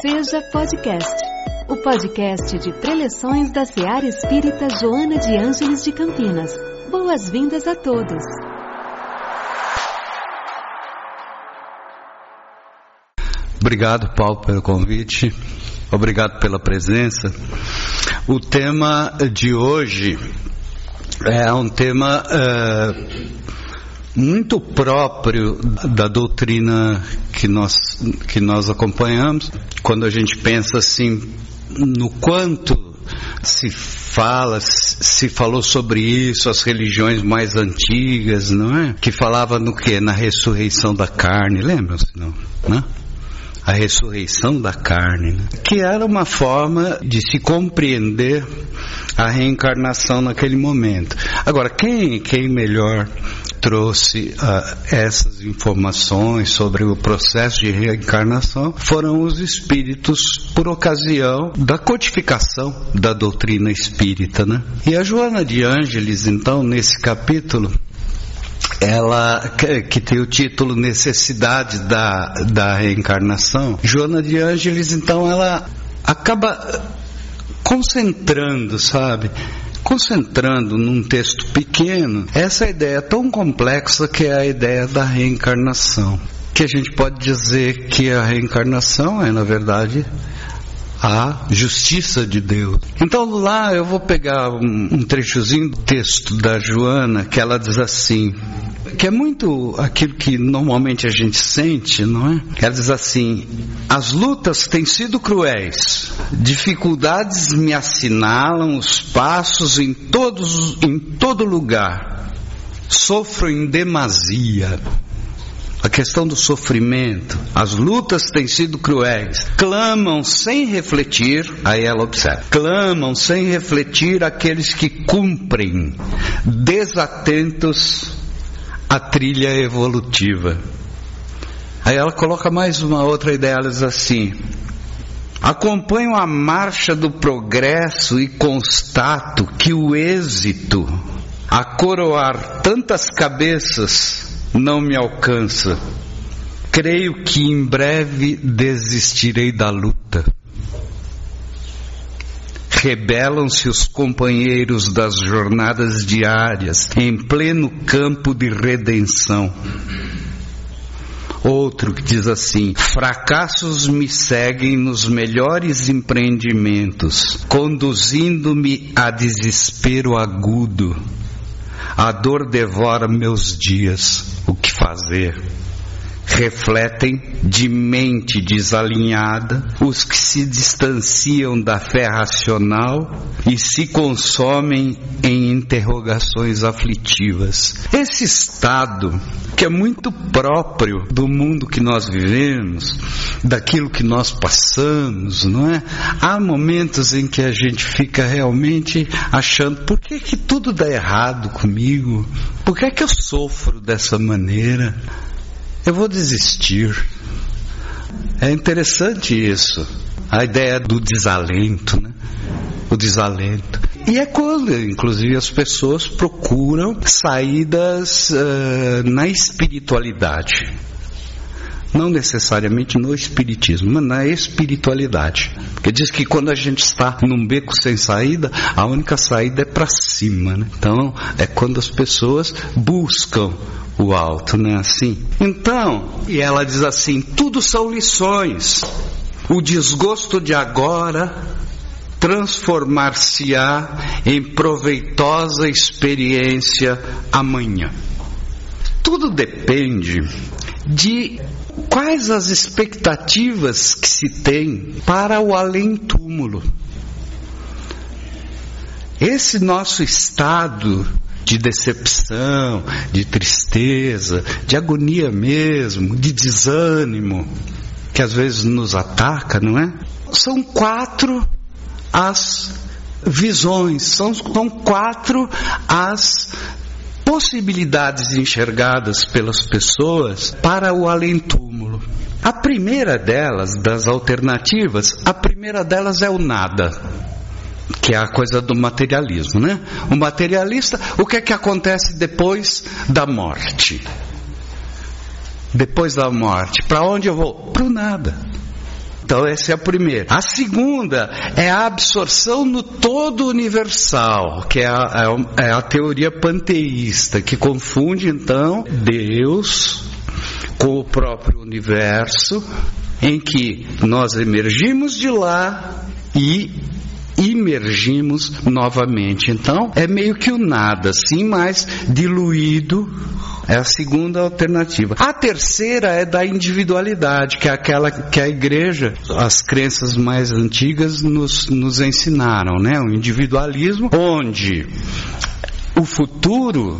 Seja Podcast, o podcast de preleções da Seara Espírita Joana de Ângeles de Campinas. Boas-vindas a todos. Obrigado, Paulo, pelo convite. Obrigado pela presença. O tema de hoje é um tema uh, muito próprio da doutrina que nós, que nós acompanhamos. Quando a gente pensa assim no quanto se fala, se falou sobre isso, as religiões mais antigas, não é? Que falava no que? Na ressurreição da carne, lembram-se, não? Né? a ressurreição da carne, né? que era uma forma de se compreender a reencarnação naquele momento. Agora, quem, quem melhor trouxe uh, essas informações sobre o processo de reencarnação foram os espíritos por ocasião da codificação da doutrina espírita, né? E a Joana de Ângeles, então, nesse capítulo, ela que tem o título Necessidade da, da Reencarnação, Joana de Ângeles, então ela acaba concentrando, sabe? Concentrando num texto pequeno essa ideia tão complexa que é a ideia da reencarnação. Que a gente pode dizer que a reencarnação é, na verdade, a justiça de Deus. Então lá eu vou pegar um, um trechozinho do texto da Joana que ela diz assim, que é muito aquilo que normalmente a gente sente, não é? Ela diz assim: as lutas têm sido cruéis, dificuldades me assinalam os passos em todos, em todo lugar. Sofro em demasia a questão do sofrimento, as lutas têm sido cruéis. Clamam sem refletir, aí ela observa, clamam sem refletir aqueles que cumprem, desatentos à trilha evolutiva. Aí ela coloca mais uma outra ideia, ela diz assim: acompanho a marcha do progresso e constato que o êxito a coroar tantas cabeças não me alcança. Creio que em breve desistirei da luta. Rebelam-se os companheiros das jornadas diárias em pleno campo de redenção. Outro que diz assim: fracassos me seguem nos melhores empreendimentos, conduzindo-me a desespero agudo a dor devora meus dias. O que fazer? Refletem de mente desalinhada os que se distanciam da fé racional e se consomem em interrogações aflitivas. Esse estado, que é muito próprio do mundo que nós vivemos, daquilo que nós passamos, não é? Há momentos em que a gente fica realmente achando: por que, que tudo dá errado comigo? Por que, que eu sofro dessa maneira? Eu vou desistir. É interessante isso, a ideia do desalento, né? O desalento. E é quando, inclusive, as pessoas procuram saídas uh, na espiritualidade. Não necessariamente no espiritismo, mas na espiritualidade. Porque diz que quando a gente está num beco sem saída, a única saída é para cima. Né? Então, é quando as pessoas buscam o alto, não é assim? Então, e ela diz assim: tudo são lições. O desgosto de agora transformar-se-á em proveitosa experiência amanhã. Tudo depende de quais as expectativas que se tem para o além-túmulo. Esse nosso estado de decepção, de tristeza, de agonia mesmo, de desânimo, que às vezes nos ataca, não é? São quatro as visões, são, são quatro as possibilidades enxergadas pelas pessoas para o além-túmulo. A primeira delas, das alternativas, a primeira delas é o nada que é a coisa do materialismo, né? O materialista, o que é que acontece depois da morte? Depois da morte, para onde eu vou? Para o nada. Então, essa é a primeira. A segunda é a absorção no todo universal, que é a, é a teoria panteísta, que confunde então Deus com o próprio universo, em que nós emergimos de lá e imergimos novamente. Então, é meio que o nada, sim, mas diluído. É a segunda alternativa. A terceira é da individualidade, que é aquela que a igreja, as crenças mais antigas nos, nos ensinaram, né? O individualismo, onde o futuro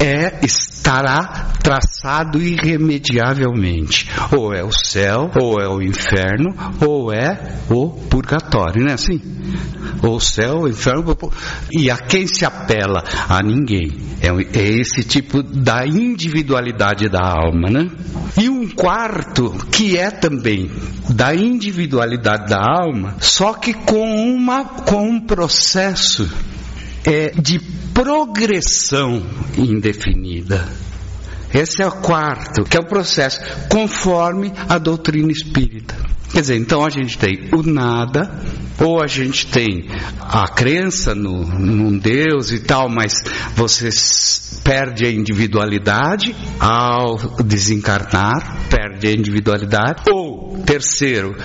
é estará traçado irremediavelmente. Ou é o céu, ou é o inferno, ou é o purgatório, né? Assim, ou céu, inferno, e a quem se apela? A ninguém. É, é esse tipo da individualidade da alma, né? E um quarto que é também da individualidade da alma, só que com uma com um processo é, de progressão indefinida. Esse é o quarto, que é o processo, conforme a doutrina espírita. Quer dizer, então a gente tem o nada, ou a gente tem a crença no, num Deus e tal, mas você perde a individualidade ao desencarnar, perde a individualidade. Ou, terceiro,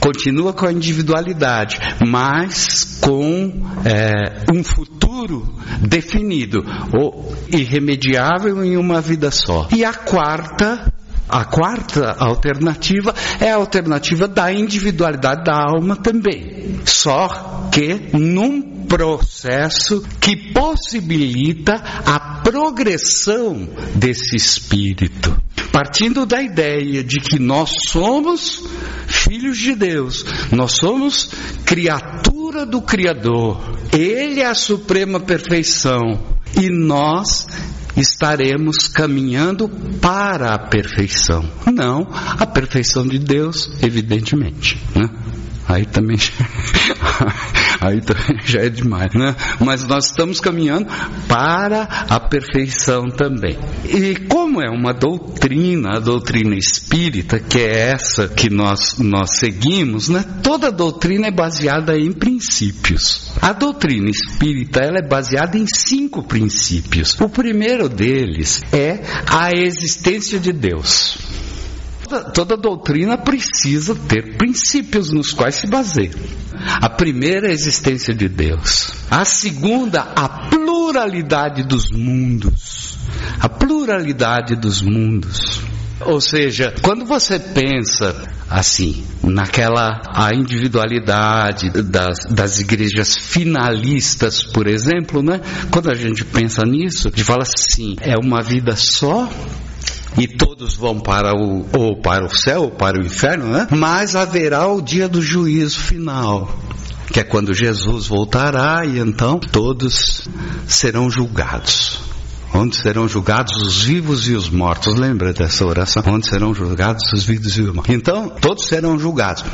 continua com a individualidade, mas com é, um futuro definido, ou irremediável em uma vida só. E a quarta a quarta alternativa é a alternativa da individualidade da alma também. Só que num processo que possibilita a progressão desse espírito. Partindo da ideia de que nós somos filhos de Deus, nós somos criatura do Criador, Ele é a suprema perfeição e nós estaremos caminhando para a perfeição. Não a perfeição de Deus, evidentemente. Né? Aí também, aí também já é demais, né? Mas nós estamos caminhando para a perfeição também. E como é uma doutrina, a doutrina espírita, que é essa que nós, nós seguimos, né? Toda doutrina é baseada em princípios. A doutrina espírita ela é baseada em cinco princípios. O primeiro deles é a existência de Deus toda, toda doutrina precisa ter princípios nos quais se baseia. A primeira é a existência de Deus. A segunda, a pluralidade dos mundos. A pluralidade dos mundos. Ou seja, quando você pensa assim, naquela a individualidade das, das igrejas finalistas, por exemplo, né? Quando a gente pensa nisso, a gente fala assim, é uma vida só, e todos vão para o ou para o céu ou para o inferno, né? Mas haverá o dia do juízo final, que é quando Jesus voltará e então todos serão julgados. Onde serão julgados os vivos e os mortos. Lembra dessa oração? Onde serão julgados os vivos e os mortos. Então, todos serão julgados.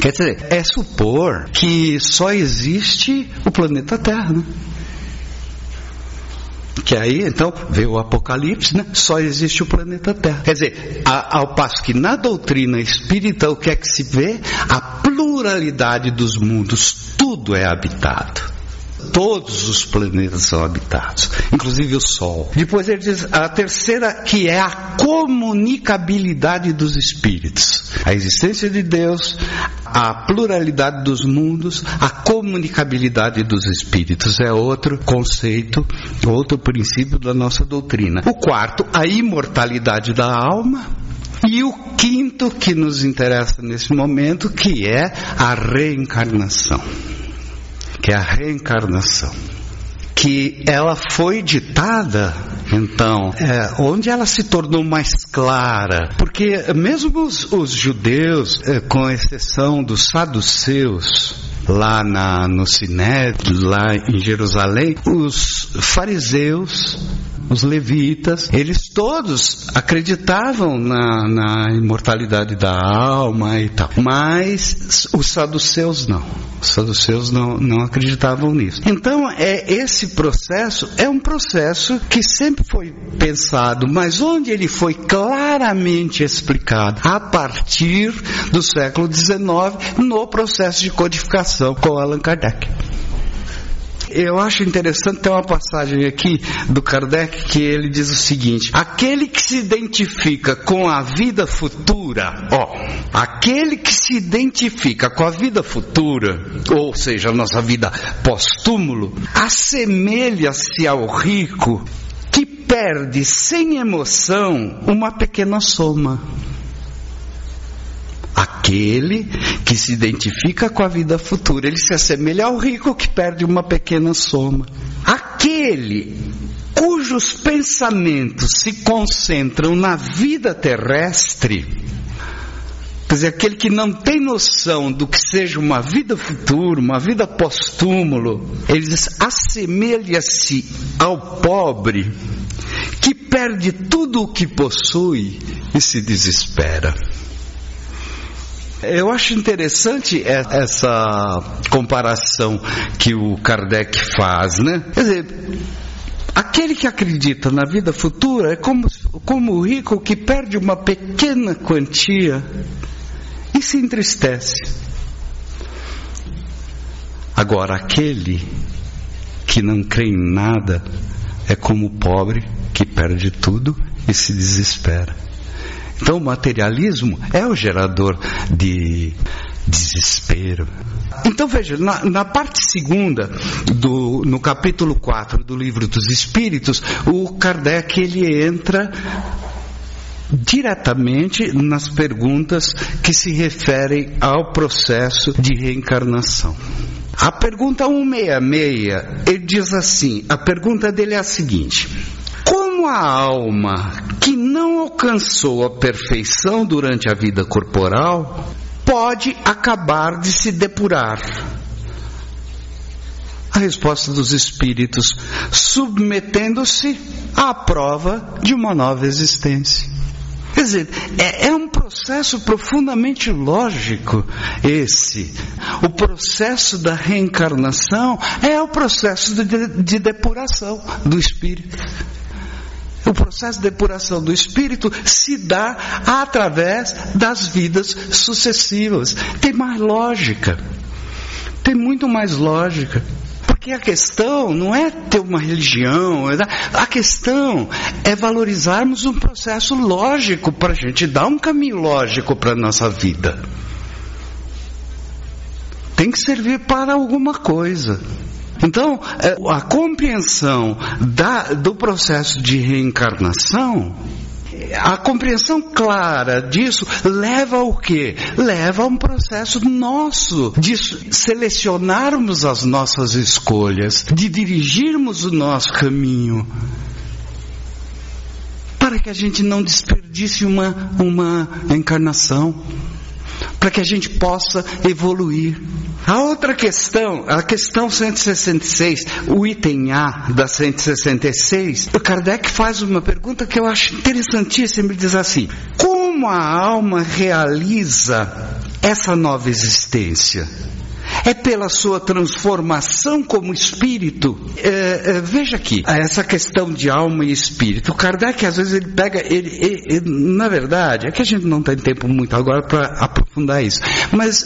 Quer dizer, é supor que só existe o planeta Terra, né? Que aí, então, vê o Apocalipse, né? Só existe o planeta Terra. Quer dizer, a, ao passo que na doutrina espírita, o que é que se vê? A pluralidade dos mundos, tudo é habitado. Todos os planetas são habitados, inclusive o Sol. Depois ele diz a terceira, que é a comunicabilidade dos espíritos. A existência de Deus, a pluralidade dos mundos, a comunicabilidade dos espíritos. É outro conceito, outro princípio da nossa doutrina. O quarto, a imortalidade da alma. E o quinto que nos interessa nesse momento, que é a reencarnação que é a reencarnação, que ela foi ditada, então, é, onde ela se tornou mais clara, porque mesmo os, os judeus, é, com exceção dos saduceus, lá na, no Sinédrio, lá em Jerusalém, os fariseus, os levitas, eles todos acreditavam na, na imortalidade da alma e tal, mas os saduceus não. Os saduceus não, não acreditavam nisso. Então, é esse processo é um processo que sempre foi pensado, mas onde ele foi claramente explicado a partir do século XIX no processo de codificação com Allan Kardec. Eu acho interessante ter uma passagem aqui do Kardec que ele diz o seguinte: aquele que se identifica com a vida futura, ó, aquele que se identifica com a vida futura, ou seja, a nossa vida pós-túmulo, assemelha-se ao rico que perde sem emoção uma pequena soma aquele que se identifica com a vida futura. Ele se assemelha ao rico que perde uma pequena soma. Aquele cujos pensamentos se concentram na vida terrestre, quer dizer, aquele que não tem noção do que seja uma vida futura, uma vida pós-túmulo, ele diz: assemelha-se ao pobre que perde tudo o que possui e se desespera. Eu acho interessante essa comparação que o Kardec faz, né? Quer dizer, aquele que acredita na vida futura é como, como o rico que perde uma pequena quantia e se entristece. Agora, aquele que não crê em nada é como o pobre que perde tudo e se desespera. Então, o materialismo é o gerador de desespero. Então veja, na, na, parte segunda, do, no capítulo 4 do livro dos Espíritos, o Kardec ele entra diretamente nas perguntas que se referem ao processo de reencarnação. A pergunta 166, ele diz assim: a pergunta dele é a seguinte: como a alma que não alcançou a perfeição durante a vida corporal pode acabar de se depurar? A resposta dos espíritos, submetendo-se à prova de uma nova existência. Quer dizer, é, é, um processo profundamente lógico esse. O processo da reencarnação é o processo de, de depuração do espírito. O processo de depuração do espírito se dá através das vidas sucessivas. Tem mais lógica. Tem muito mais lógica. Porque a questão não é ter uma religião, é a questão é valorizarmos um processo lógico para a gente dar um caminho lógico para a nossa vida. Tem que servir para alguma coisa. Então, é, a compreensão da, do processo de reencarnação a compreensão clara disso leva ao quê? Leva a um processo nosso de selecionarmos as nossas escolhas, de dirigirmos o nosso caminho. Para que a gente não desperdice uma, uma encarnação para que a gente possa evoluir. A outra questão, a questão 166, o item A da 166, o Kardec faz uma pergunta que eu acho interessantíssima. Ele diz assim: como a alma realiza essa nova existência? É pela sua transformação como espírito. É, é, veja aqui, essa questão de alma e espírito. O Kardec, às vezes, ele pega, ele, ele, ele na verdade, é que a gente não tem tempo muito agora para aprofundar isso, mas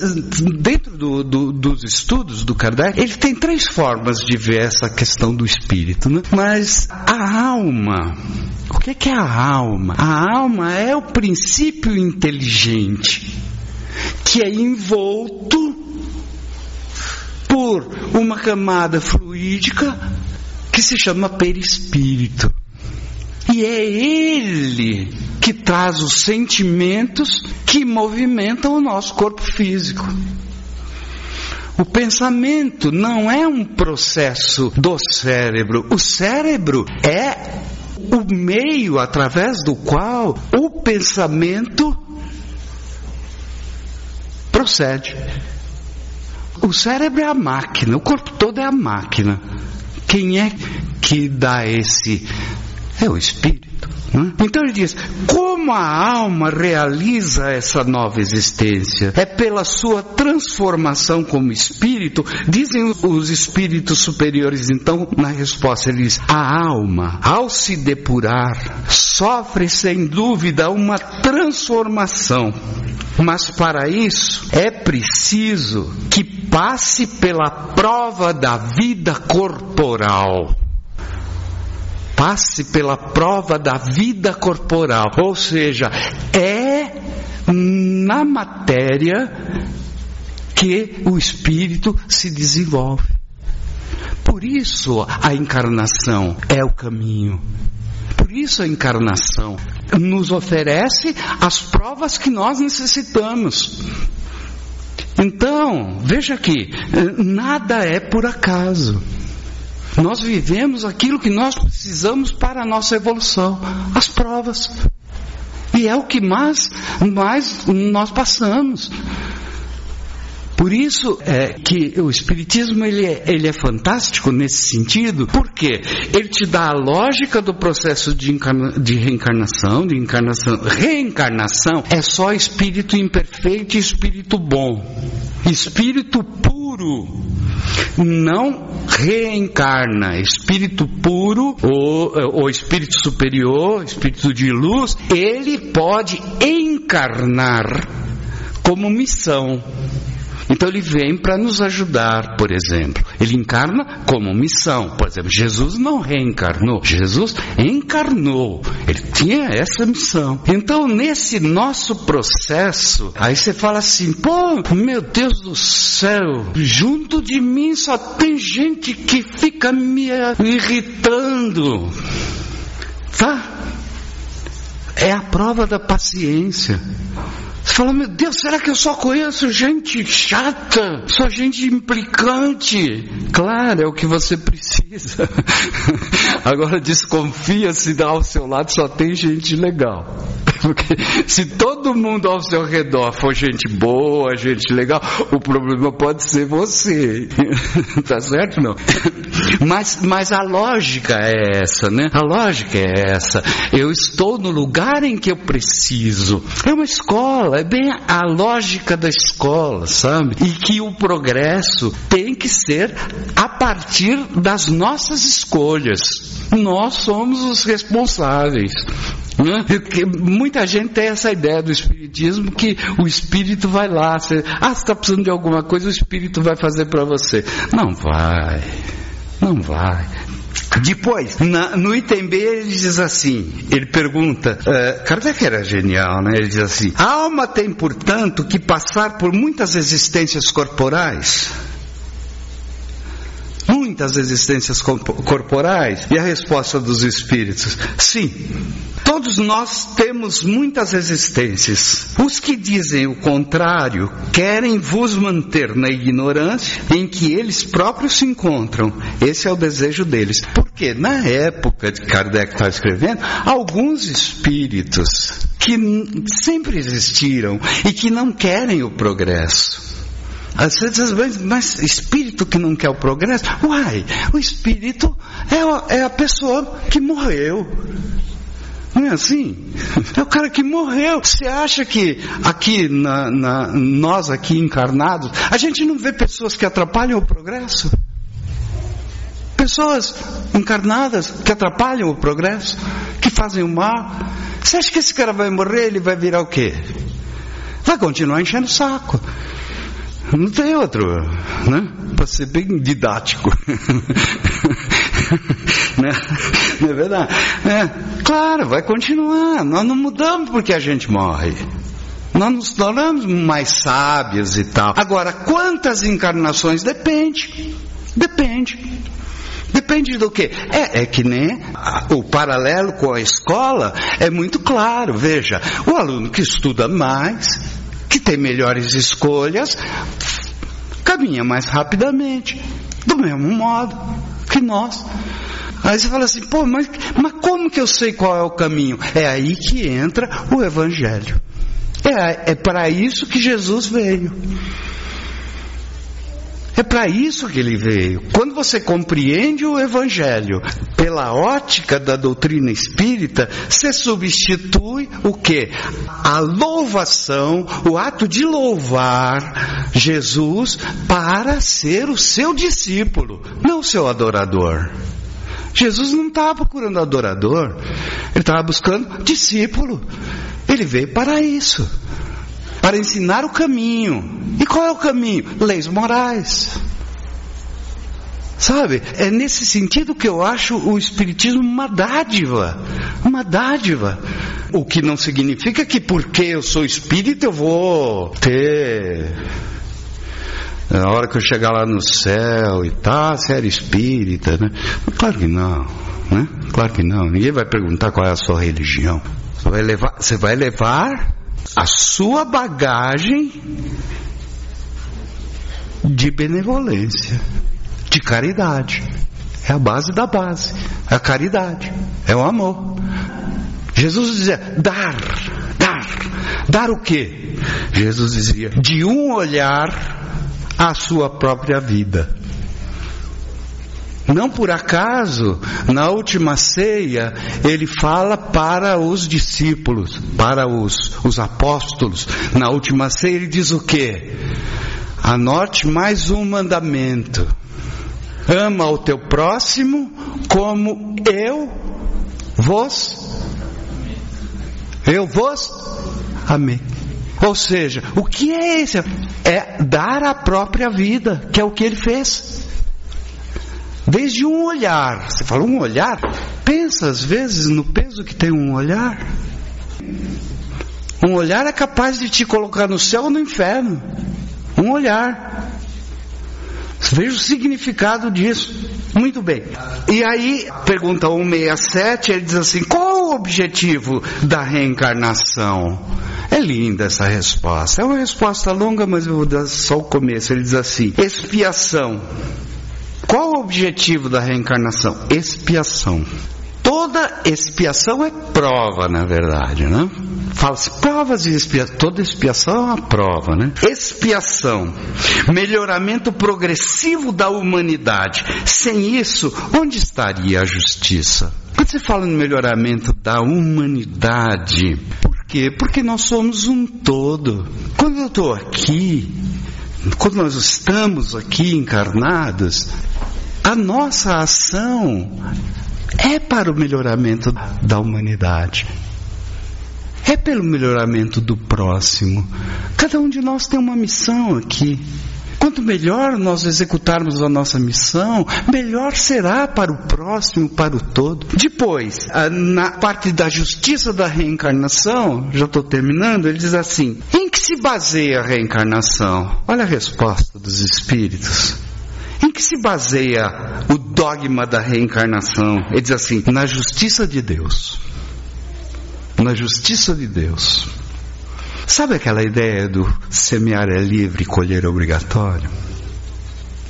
dentro do, do, dos estudos do Kardec, ele tem três formas de ver essa questão do espírito. Né? Mas a alma, o que é a alma? A alma é o princípio inteligente que é envolto por uma camada fluídica que se chama perispírito. E é ele que traz os sentimentos que movimentam o nosso corpo físico. O pensamento não é um processo do cérebro. O cérebro é o meio através do qual o pensamento procede. O cérebro é a máquina, o corpo todo é a máquina. Quem é que dá esse? É o espírito. Né? Então ele diz: como a alma realiza essa nova existência? É pela sua transformação como espírito, dizem os espíritos superiores. Então, na resposta, ele diz: a alma, ao se depurar, sofre sem dúvida uma transformação. Mas para isso é preciso que passe pela prova da vida corporal passe pela prova da vida corporal, ou seja, é na matéria que o espírito se desenvolve. Por isso a encarnação é o caminho. Por isso a encarnação nos oferece as provas que nós necessitamos. Então, veja aqui, nada é por acaso. Nós vivemos aquilo que nós precisamos para a nossa evolução, as provas. E é o que mais, mais nós passamos. Por isso é que o Espiritismo ele é, ele é fantástico nesse sentido, porque ele te dá a lógica do processo de, encarna, de reencarnação, de encarnação. Reencarnação é só espírito imperfeito e espírito bom. Espírito puro não reencarna. Espírito puro ou, ou espírito superior, espírito de luz, ele pode encarnar como missão. Então ele vem para nos ajudar, por exemplo. Ele encarna como missão. Por exemplo, Jesus não reencarnou, Jesus encarnou. Ele tinha essa missão. Então, nesse nosso processo, aí você fala assim: pô, meu Deus do céu, junto de mim só tem gente que fica me irritando. Tá? É a prova da paciência. Fala, meu Deus, será que eu só conheço gente chata? Só gente implicante? Claro, é o que você precisa. Agora desconfia se ao seu lado só tem gente legal. Porque se todo mundo ao seu redor for gente boa, gente legal, o problema pode ser você. tá certo não? Mas, mas a lógica é essa, né? A lógica é essa. Eu estou no lugar em que eu preciso. É uma escola, é bem a lógica da escola, sabe? E que o progresso tem que ser a partir das nossas escolhas. Nós somos os responsáveis. Né? Muita gente tem essa ideia do espiritismo que o espírito vai lá, você, ah, você está precisando de alguma coisa, o espírito vai fazer para você. Não vai, não vai. Depois, na, no item B, ele diz assim: ele pergunta, uh, Kardec era genial, né? Ele diz assim: a alma tem, portanto, que passar por muitas existências corporais muitas existências corporais? E a resposta dos espíritos: sim. Todos nós temos muitas existências. Os que dizem o contrário querem vos manter na ignorância em que eles próprios se encontram. Esse é o desejo deles. Porque na época de Kardec está escrevendo, alguns espíritos que sempre existiram e que não querem o progresso às vezes, mas, mas espírito que não quer o progresso? Uai, o espírito é, é a pessoa que morreu. Não é assim? É o cara que morreu. Você acha que aqui, na, na, nós aqui encarnados, a gente não vê pessoas que atrapalham o progresso? Pessoas encarnadas que atrapalham o progresso, que fazem o mal. Você acha que esse cara vai morrer? Ele vai virar o quê? Vai continuar enchendo o saco. Não tem outro, né? Para ser bem didático. né? Não é verdade? É, claro, vai continuar. Nós não mudamos porque a gente morre. Nós nos tornamos mais sábios e tal. Agora, quantas encarnações? Depende. Depende. Depende do que? É, é que nem o paralelo com a escola é muito claro. Veja, o aluno que estuda mais, que tem melhores escolhas, caminha mais rapidamente, do mesmo modo que nós. Aí você fala assim, pô, mas, mas como que eu sei qual é o caminho? É aí que entra o Evangelho. É, é para isso que Jesus veio. É para isso que ele veio. Quando você compreende o Evangelho pela ótica da doutrina espírita, você substitui o que? A louvação, o ato de louvar Jesus para ser o seu discípulo, não o seu adorador. Jesus não estava procurando adorador, ele estava buscando discípulo. Ele veio para isso para ensinar o caminho. E qual é o caminho? Leis morais. Sabe? É nesse sentido que eu acho o Espiritismo uma dádiva. Uma dádiva. O que não significa que porque eu sou espírita eu vou ter. Na hora que eu chegar lá no céu e tá, você era espírita, né? Claro que não, né? Claro que não. Ninguém vai perguntar qual é a sua religião. Você vai levar, você vai levar a sua bagagem de benevolência, de caridade. É a base da base, é a caridade, é o amor. Jesus dizia: dar, dar, dar o quê? Jesus dizia: de um olhar a sua própria vida. Não por acaso, na última ceia, ele fala para os discípulos, para os, os apóstolos. Na última ceia, ele diz o que? Anote mais um mandamento: ama o teu próximo como eu vos, eu vos amei. Ou seja, o que é esse? É dar a própria vida, que é o que ele fez. Desde um olhar. Você fala um olhar? Pensa às vezes no peso que tem um olhar. Um olhar é capaz de te colocar no céu ou no inferno. Um olhar. Veja o significado disso. Muito bem. E aí, pergunta 167, ele diz assim: qual o objetivo da reencarnação? É linda essa resposta. É uma resposta longa, mas eu vou dar só o começo. Ele diz assim: expiação. Qual o objetivo da reencarnação? Expiação. Toda expiação é prova, na verdade, né? Fala-se provas de expiação. Toda expiação é uma prova, né? Expiação. Melhoramento progressivo da humanidade. Sem isso, onde estaria a justiça? Quando você fala no melhoramento da humanidade, por quê? Porque nós somos um todo. Quando eu estou aqui, quando nós estamos aqui encarnados, a nossa ação é para o melhoramento da humanidade. É pelo melhoramento do próximo. Cada um de nós tem uma missão aqui. Quanto melhor nós executarmos a nossa missão, melhor será para o próximo, para o todo. Depois, na parte da justiça da reencarnação, já estou terminando, ele diz assim: que se baseia a reencarnação? Olha a resposta dos espíritos. Em que se baseia o dogma da reencarnação? Ele diz assim: na justiça de Deus. Na justiça de Deus. Sabe aquela ideia do semear é livre e colher é obrigatório?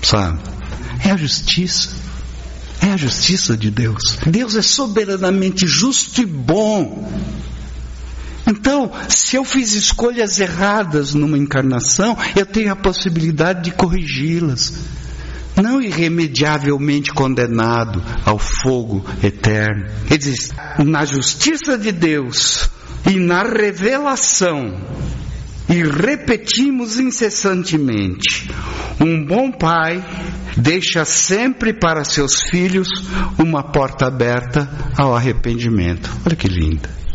Sabe? É a justiça. É a justiça de Deus. Deus é soberanamente justo e bom. Então, se eu fiz escolhas erradas numa encarnação, eu tenho a possibilidade de corrigi-las. Não irremediavelmente condenado ao fogo eterno. Ele diz: na justiça de Deus, e na revelação, e repetimos incessantemente: um bom pai deixa sempre para seus filhos uma porta aberta ao arrependimento. Olha que linda.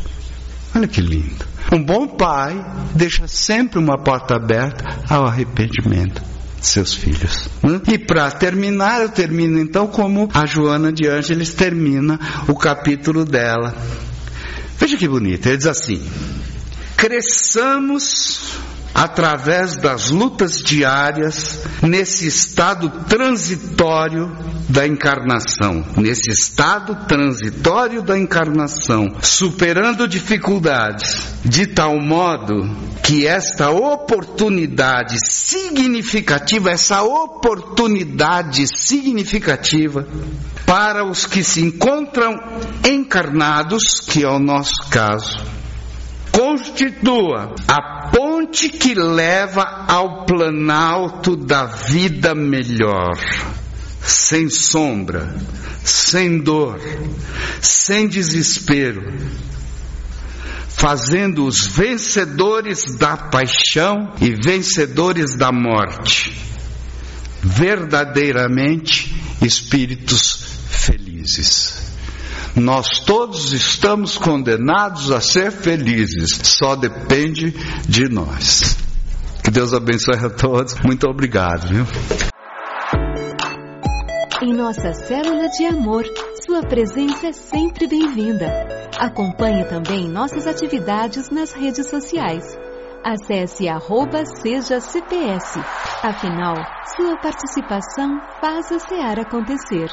Olha que lindo. Um bom pai deixa sempre uma porta aberta ao arrependimento de seus filhos. Né? E para terminar, eu termino então como a Joana de Ângeles termina o capítulo dela. Veja que bonito, ele diz assim: cresçamos através das lutas diárias nesse estado transitório da encarnação, nesse estado transitório da encarnação, superando dificuldades de tal modo que esta oportunidade significativa, essa oportunidade significativa para os que se encontram encarnados, que é o nosso caso, constitua a ponte que leva ao planalto da vida melhor, sem sombra, sem dor, sem desespero, fazendo os vencedores da paixão e vencedores da morte, verdadeiramente espíritos felizes. Nós todos estamos condenados a ser felizes, só depende de nós. Que Deus abençoe a todos. Muito obrigado. Viu? Em nossa célula de amor, sua presença é sempre bem-vinda. Acompanhe também nossas atividades nas redes sociais. Acesse arroba seja CPS. Afinal, sua participação faz a SEAR acontecer.